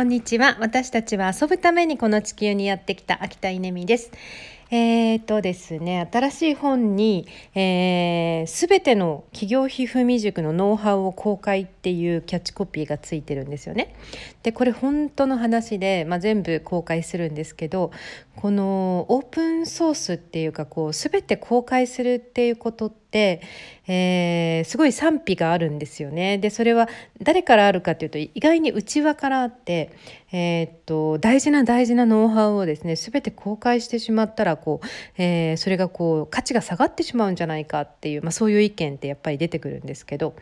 こんにちは私たちは遊ぶためにこの地球にやってきた秋田稲美ですえーとですね、新しい本に「す、えー、べ、ての企業皮膚未熟のノウハウを公開」っていうキャッチコピーがついてるんですよね。でこれ本当の話で、まあ、全部公開するんですけどこのオープンソースっていうかこう全て公開するっていうことって、えー、すごい賛否があるんですよね。でそれは誰からあるかっていうと意外に内輪からあって、えー、っと大事な大事なノウハウをですね全て公開してしまったらこう、えー、それがこう価値が下がってしまうんじゃないかっていう、まあ、そういう意見ってやっぱり出てくるんですけど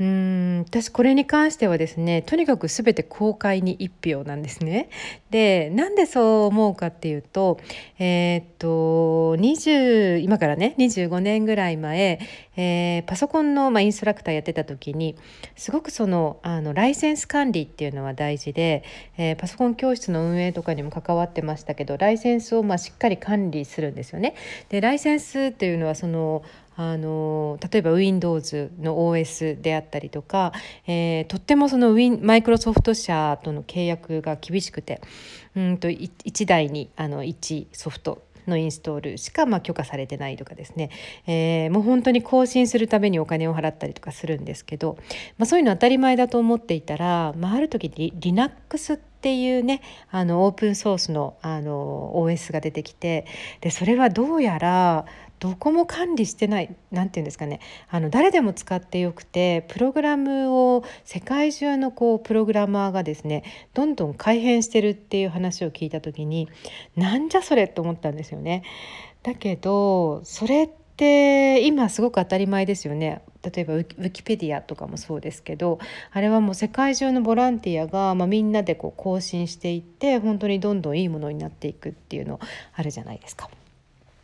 うん私これに関してはですねとにかく全て公開に一票なんですね。でなんでそう思うかっていうとえ、っと20今からね25年ぐらい前、えー、パソコンの、まあ、インストラクターやってた時にすごくそのあのライセンス管理っていうのは大事で、えー、パソコン教室の運営とかにも関わってましたけどライセンスをまあしっかり管理するんですよね。でライセンスっていうのはそのあの例えば Windows の OS であったりとか、えー、とってもそのマイクロソフト社との契約が厳しくてうんと1台にあの1ソフトのインストールしかま許可されてないとかですね、えー、もう本当に更新するためにお金を払ったりとかするんですけど、まあ、そういうの当たり前だと思っていたら、まあ、ある時リ Linux ってっていうねあのオープンソースのあの OS が出てきてでそれはどうやらどこも管理してない何て言うんですかねあの誰でも使ってよくてプログラムを世界中のこうプログラマーがですねどんどん改変してるっていう話を聞いた時になんじゃそれと思ったんですよね。だけどそれって今すごく当たり前ですよね。例えばウィキペディアとかもそうですけどあれはもう世界中のボランティアが、まあ、みんなでこう更新していって本当にどんどんいいものになっていくっていうのあるじゃないですか。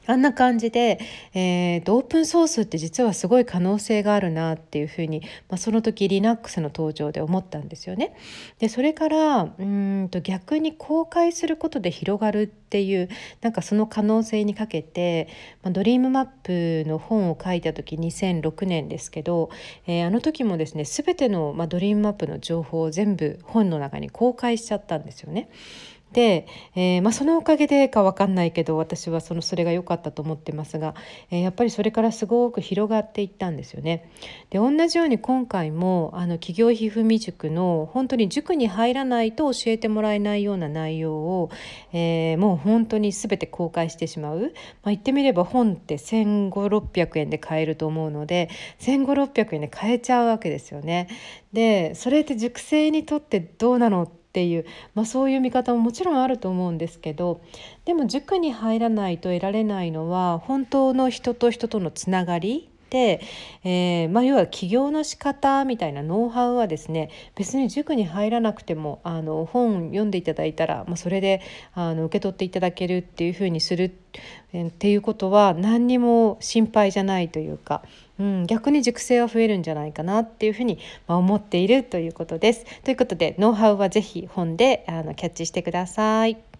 あんな感じで、えー、オープンソースって実はすごい可能性があるなっていうふうに、まあ、その時 Linux の登場で思ったんですよね。でそれからうんと逆に公開することで広がるっていうなんかその可能性にかけて、まあ、ドリームマップの本を書いた時2006年ですけど、えー、あの時もですね全ての、まあ、ドリームマップの情報を全部本の中に公開しちゃったんですよね。で、えー、まあ、そのおかげでか分かんないけど私はそのそれが良かったと思ってますが、えー、やっぱりそれからすごく広がっていったんですよね。で同じように今回もあの企業皮膚未熟の本当に塾に入らないと教えてもらえないような内容を、えー、もう本当に全て公開してしまう、まあ、言ってみれば本って1500600円で買えると思うので1500600円で買えちゃうわけですよね。でそれって塾生にとってどうなのってっていう、まあ、そういう見方ももちろんあると思うんですけどでも塾に入らないと得られないのは本当の人と人とのつながりで、えー、まあ、要は起業の仕方みたいなノウハウはですね別に塾に入らなくてもあの本読んでいただいたら、まあ、それであの受け取っていただけるっていうふうにするっていうことは何にも心配じゃないというか、うん、逆に熟成は増えるんじゃないかなっていうふうに思っているということです。ということでノウハウは是非本であのキャッチしてください。